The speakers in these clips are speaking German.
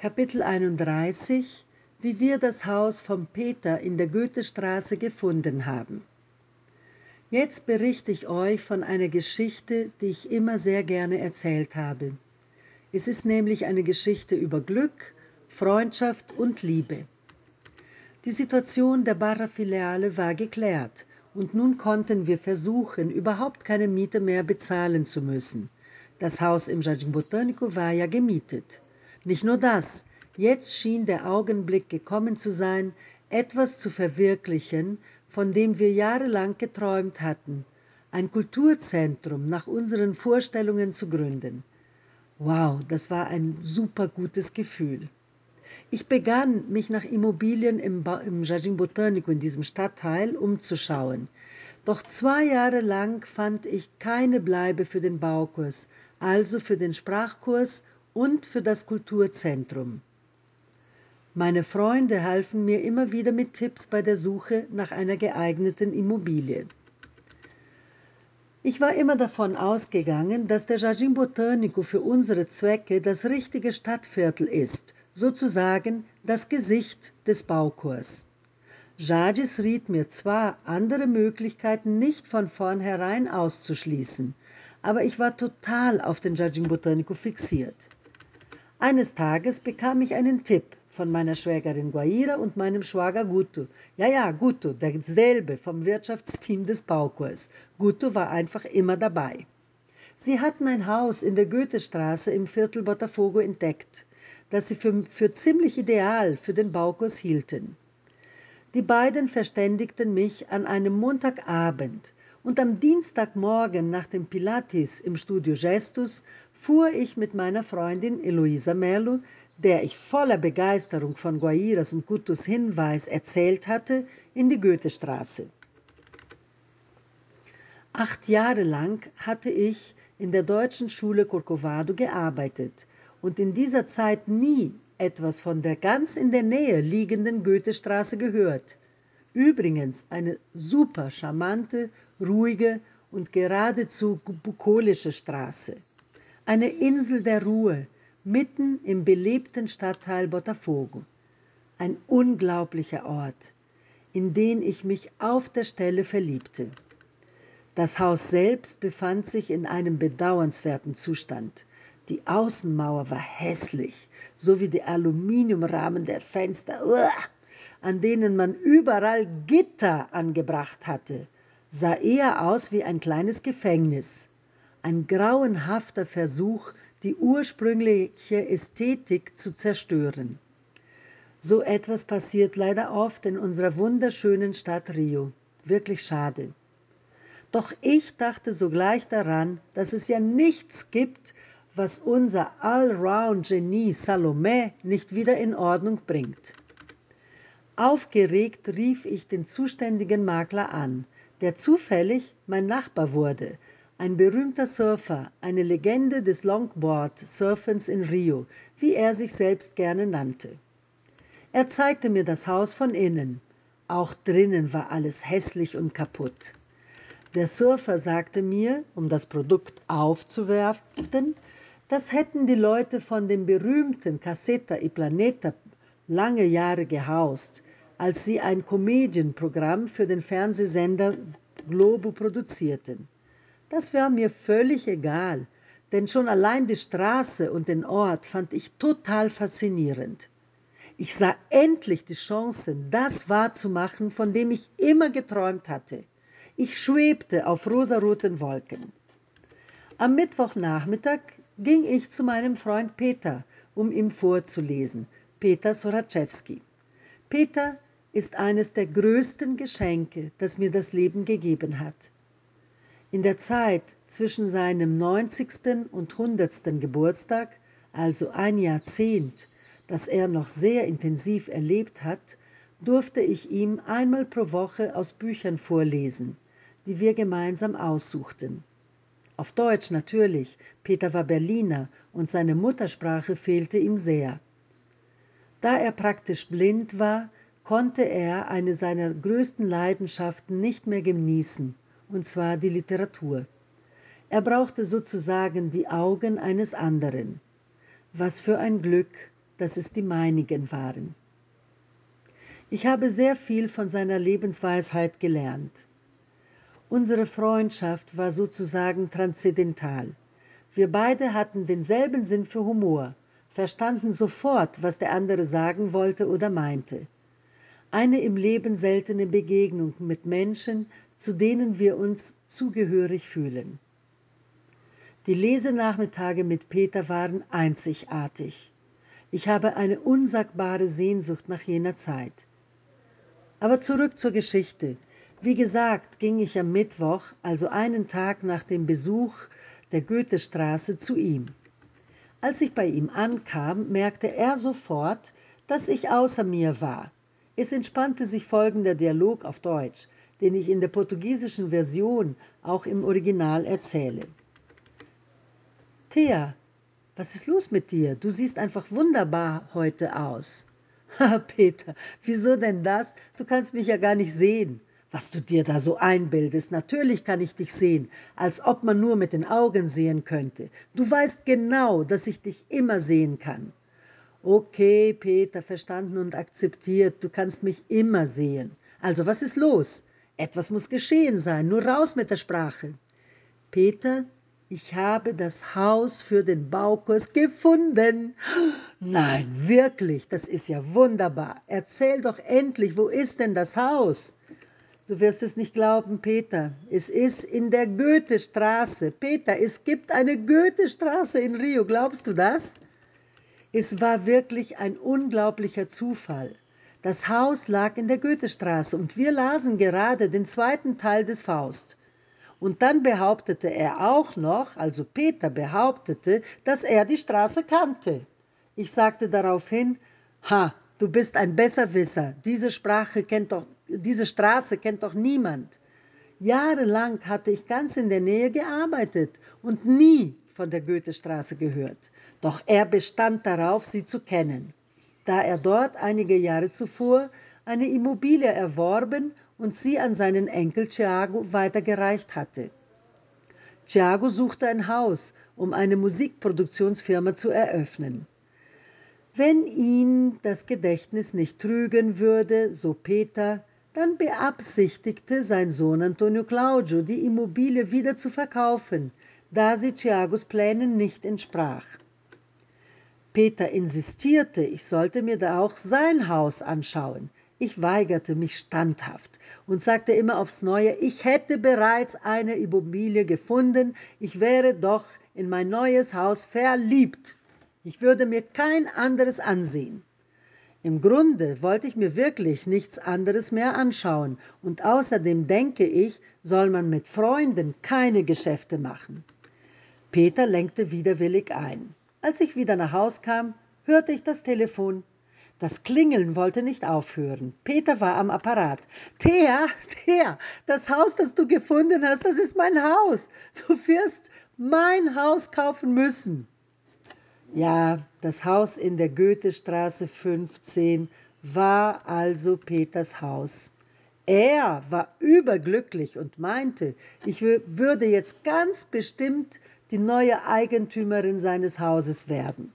Kapitel 31 Wie wir das Haus von Peter in der Goethestraße gefunden haben. Jetzt berichte ich euch von einer Geschichte, die ich immer sehr gerne erzählt habe. Es ist nämlich eine Geschichte über Glück, Freundschaft und Liebe. Die Situation der Barra-Filiale war geklärt und nun konnten wir versuchen, überhaupt keine Miete mehr bezahlen zu müssen. Das Haus im Jardim Botânico war ja gemietet. Nicht nur das, jetzt schien der Augenblick gekommen zu sein, etwas zu verwirklichen, von dem wir jahrelang geträumt hatten, ein Kulturzentrum nach unseren Vorstellungen zu gründen. Wow, das war ein super gutes Gefühl. Ich begann, mich nach Immobilien im, ba im Jardin Botanico in diesem Stadtteil umzuschauen. Doch zwei Jahre lang fand ich keine Bleibe für den Baukurs, also für den Sprachkurs und für das Kulturzentrum. Meine Freunde halfen mir immer wieder mit Tipps bei der Suche nach einer geeigneten Immobilie. Ich war immer davon ausgegangen, dass der Jardin Botanico für unsere Zwecke das richtige Stadtviertel ist, sozusagen das Gesicht des Baukurs. Jadis riet mir zwar, andere Möglichkeiten nicht von vornherein auszuschließen, aber ich war total auf den Jardin Botanico fixiert. Eines Tages bekam ich einen Tipp von meiner Schwägerin Guaira und meinem Schwager Guto. Ja, ja, Guto, derselbe vom Wirtschaftsteam des Baukurs. Guto war einfach immer dabei. Sie hatten ein Haus in der Goethestraße im Viertel Botafogo entdeckt, das sie für, für ziemlich ideal für den Baukurs hielten. Die beiden verständigten mich an einem Montagabend und am Dienstagmorgen nach dem Pilates im Studio Gestus fuhr ich mit meiner Freundin Eloisa Merlo der ich voller Begeisterung von Guairas und Gutus Hinweis erzählt hatte, in die Goethestraße. Acht Jahre lang hatte ich in der deutschen Schule Corcovado gearbeitet und in dieser Zeit nie etwas von der ganz in der Nähe liegenden Goethestraße gehört. Übrigens eine super charmante, ruhige und geradezu bukolische Straße. Eine Insel der Ruhe, mitten im belebten Stadtteil Botafogo. Ein unglaublicher Ort, in den ich mich auf der Stelle verliebte. Das Haus selbst befand sich in einem bedauernswerten Zustand. Die Außenmauer war hässlich, so wie die Aluminiumrahmen der Fenster, an denen man überall Gitter angebracht hatte, sah eher aus wie ein kleines Gefängnis. Ein grauenhafter Versuch, die ursprüngliche Ästhetik zu zerstören. So etwas passiert leider oft in unserer wunderschönen Stadt Rio. Wirklich schade. Doch ich dachte sogleich daran, dass es ja nichts gibt, was unser Allround-Genie Salome nicht wieder in Ordnung bringt. Aufgeregt rief ich den zuständigen Makler an, der zufällig mein Nachbar wurde, ein berühmter Surfer, eine Legende des Longboard-Surfens in Rio, wie er sich selbst gerne nannte. Er zeigte mir das Haus von innen. Auch drinnen war alles hässlich und kaputt. Der Surfer sagte mir, um das Produkt aufzuwerfen, das hätten die Leute von dem berühmten Caseta y Planeta lange Jahre gehaust, als sie ein Comedian-Programm für den Fernsehsender Globo produzierten. Das war mir völlig egal, denn schon allein die Straße und den Ort fand ich total faszinierend. Ich sah endlich die Chance, das wahrzumachen, von dem ich immer geträumt hatte. Ich schwebte auf rosaroten Wolken. Am Mittwochnachmittag ging ich zu meinem Freund Peter, um ihm vorzulesen, Peter Soraczewski. Peter ist eines der größten Geschenke, das mir das Leben gegeben hat. In der Zeit zwischen seinem 90. und 100. Geburtstag, also ein Jahrzehnt, das er noch sehr intensiv erlebt hat, durfte ich ihm einmal pro Woche aus Büchern vorlesen, die wir gemeinsam aussuchten. Auf Deutsch natürlich, Peter war Berliner und seine Muttersprache fehlte ihm sehr. Da er praktisch blind war, konnte er eine seiner größten Leidenschaften nicht mehr genießen, und zwar die Literatur. Er brauchte sozusagen die Augen eines anderen. Was für ein Glück, dass es die meinigen waren. Ich habe sehr viel von seiner Lebensweisheit gelernt. Unsere Freundschaft war sozusagen transzendental. Wir beide hatten denselben Sinn für Humor, verstanden sofort, was der andere sagen wollte oder meinte. Eine im Leben seltene Begegnung mit Menschen, zu denen wir uns zugehörig fühlen. Die Lesenachmittage mit Peter waren einzigartig. Ich habe eine unsagbare Sehnsucht nach jener Zeit. Aber zurück zur Geschichte. Wie gesagt, ging ich am Mittwoch, also einen Tag nach dem Besuch der Goethestraße, zu ihm. Als ich bei ihm ankam, merkte er sofort, dass ich außer mir war. Es entspannte sich folgender Dialog auf Deutsch, den ich in der portugiesischen Version auch im Original erzähle. Thea, was ist los mit dir? Du siehst einfach wunderbar heute aus. Ha, Peter, wieso denn das? Du kannst mich ja gar nicht sehen. Was du dir da so einbildest, natürlich kann ich dich sehen, als ob man nur mit den Augen sehen könnte. Du weißt genau, dass ich dich immer sehen kann. Okay, Peter, verstanden und akzeptiert, du kannst mich immer sehen. Also was ist los? Etwas muss geschehen sein, nur raus mit der Sprache. Peter, ich habe das Haus für den Baukurs gefunden. Nein, wirklich, das ist ja wunderbar. Erzähl doch endlich, wo ist denn das Haus? Du wirst es nicht glauben, Peter. Es ist in der Goethestraße. Peter, es gibt eine Goethestraße in Rio. Glaubst du das? Es war wirklich ein unglaublicher Zufall. Das Haus lag in der Goethestraße und wir lasen gerade den zweiten Teil des Faust. Und dann behauptete er auch noch, also Peter behauptete, dass er die Straße kannte. Ich sagte daraufhin, ha, du bist ein Besserwisser, diese Sprache kennt doch diese Straße kennt doch niemand. Jahrelang hatte ich ganz in der Nähe gearbeitet und nie von der Goethestraße gehört. Doch er bestand darauf, sie zu kennen, da er dort einige Jahre zuvor eine Immobilie erworben und sie an seinen Enkel Thiago weitergereicht hatte. Thiago suchte ein Haus, um eine Musikproduktionsfirma zu eröffnen. Wenn ihn das Gedächtnis nicht trügen würde, so Peter, dann beabsichtigte sein Sohn Antonio Claudio, die Immobilie wieder zu verkaufen, da sie Thiagos Plänen nicht entsprach. Peter insistierte, ich sollte mir da auch sein Haus anschauen. Ich weigerte mich standhaft und sagte immer aufs Neue, ich hätte bereits eine Immobilie gefunden, ich wäre doch in mein neues Haus verliebt. Ich würde mir kein anderes ansehen. Im Grunde wollte ich mir wirklich nichts anderes mehr anschauen und außerdem denke ich, soll man mit Freunden keine Geschäfte machen. Peter lenkte widerwillig ein. Als ich wieder nach Haus kam, hörte ich das Telefon. Das Klingeln wollte nicht aufhören. Peter war am Apparat. Thea, Thea, das Haus, das du gefunden hast, das ist mein Haus. Du wirst mein Haus kaufen müssen. Ja, das Haus in der Goethestraße 15 war also Peters Haus. Er war überglücklich und meinte, ich würde jetzt ganz bestimmt die neue Eigentümerin seines Hauses werden.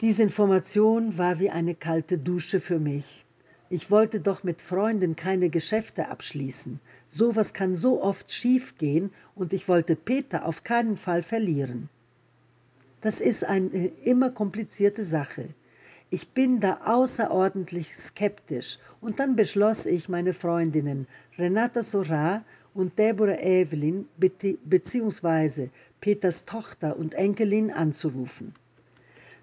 Diese Information war wie eine kalte Dusche für mich. Ich wollte doch mit Freunden keine Geschäfte abschließen. Sowas kann so oft schiefgehen und ich wollte Peter auf keinen Fall verlieren. Das ist eine immer komplizierte Sache. Ich bin da außerordentlich skeptisch und dann beschloss ich, meine Freundinnen Renata Sora und Deborah Evelyn bzw. Peters Tochter und Enkelin anzurufen.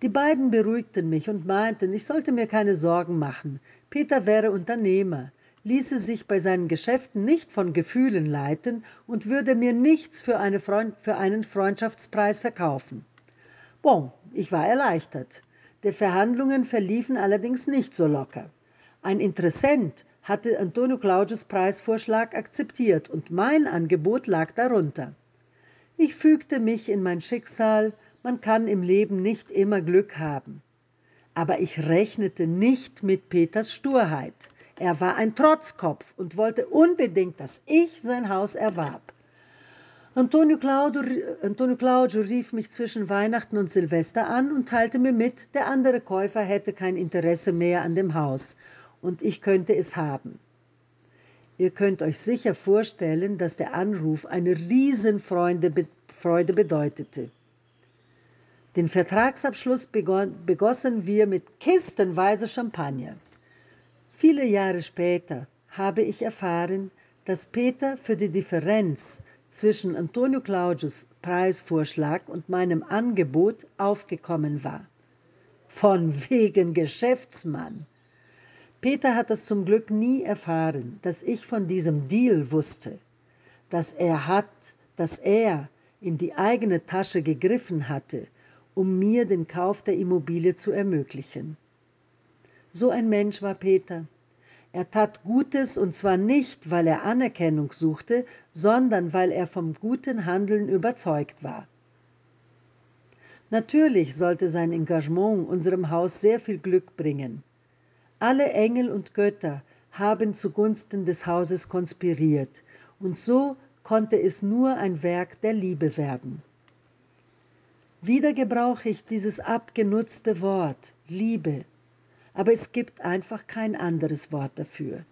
Die beiden beruhigten mich und meinten, ich sollte mir keine Sorgen machen. Peter wäre Unternehmer, ließe sich bei seinen Geschäften nicht von Gefühlen leiten und würde mir nichts für, eine Freund, für einen Freundschaftspreis verkaufen. Bon, ich war erleichtert. Die Verhandlungen verliefen allerdings nicht so locker. Ein Interessent hatte Antonio Claudius Preisvorschlag akzeptiert und mein Angebot lag darunter. Ich fügte mich in mein Schicksal, man kann im Leben nicht immer Glück haben. Aber ich rechnete nicht mit Peters Sturheit. Er war ein Trotzkopf und wollte unbedingt, dass ich sein Haus erwarb. Antonio Claudio, Antonio Claudio rief mich zwischen Weihnachten und Silvester an und teilte mir mit, der andere Käufer hätte kein Interesse mehr an dem Haus und ich könnte es haben. Ihr könnt euch sicher vorstellen, dass der Anruf eine Riesenfreude bedeutete. Den Vertragsabschluss begossen wir mit kistenweise Champagner. Viele Jahre später habe ich erfahren, dass Peter für die Differenz zwischen Antonio Claudius Preisvorschlag und meinem Angebot aufgekommen war. Von wegen Geschäftsmann. Peter hat es zum Glück nie erfahren, dass ich von diesem Deal wusste, dass er hat, dass er in die eigene Tasche gegriffen hatte, um mir den Kauf der Immobilie zu ermöglichen. So ein Mensch war Peter. Er tat Gutes und zwar nicht, weil er Anerkennung suchte, sondern weil er vom guten Handeln überzeugt war. Natürlich sollte sein Engagement unserem Haus sehr viel Glück bringen. Alle Engel und Götter haben zugunsten des Hauses konspiriert, und so konnte es nur ein Werk der Liebe werden. Wieder gebrauche ich dieses abgenutzte Wort Liebe aber es gibt einfach kein anderes Wort dafür.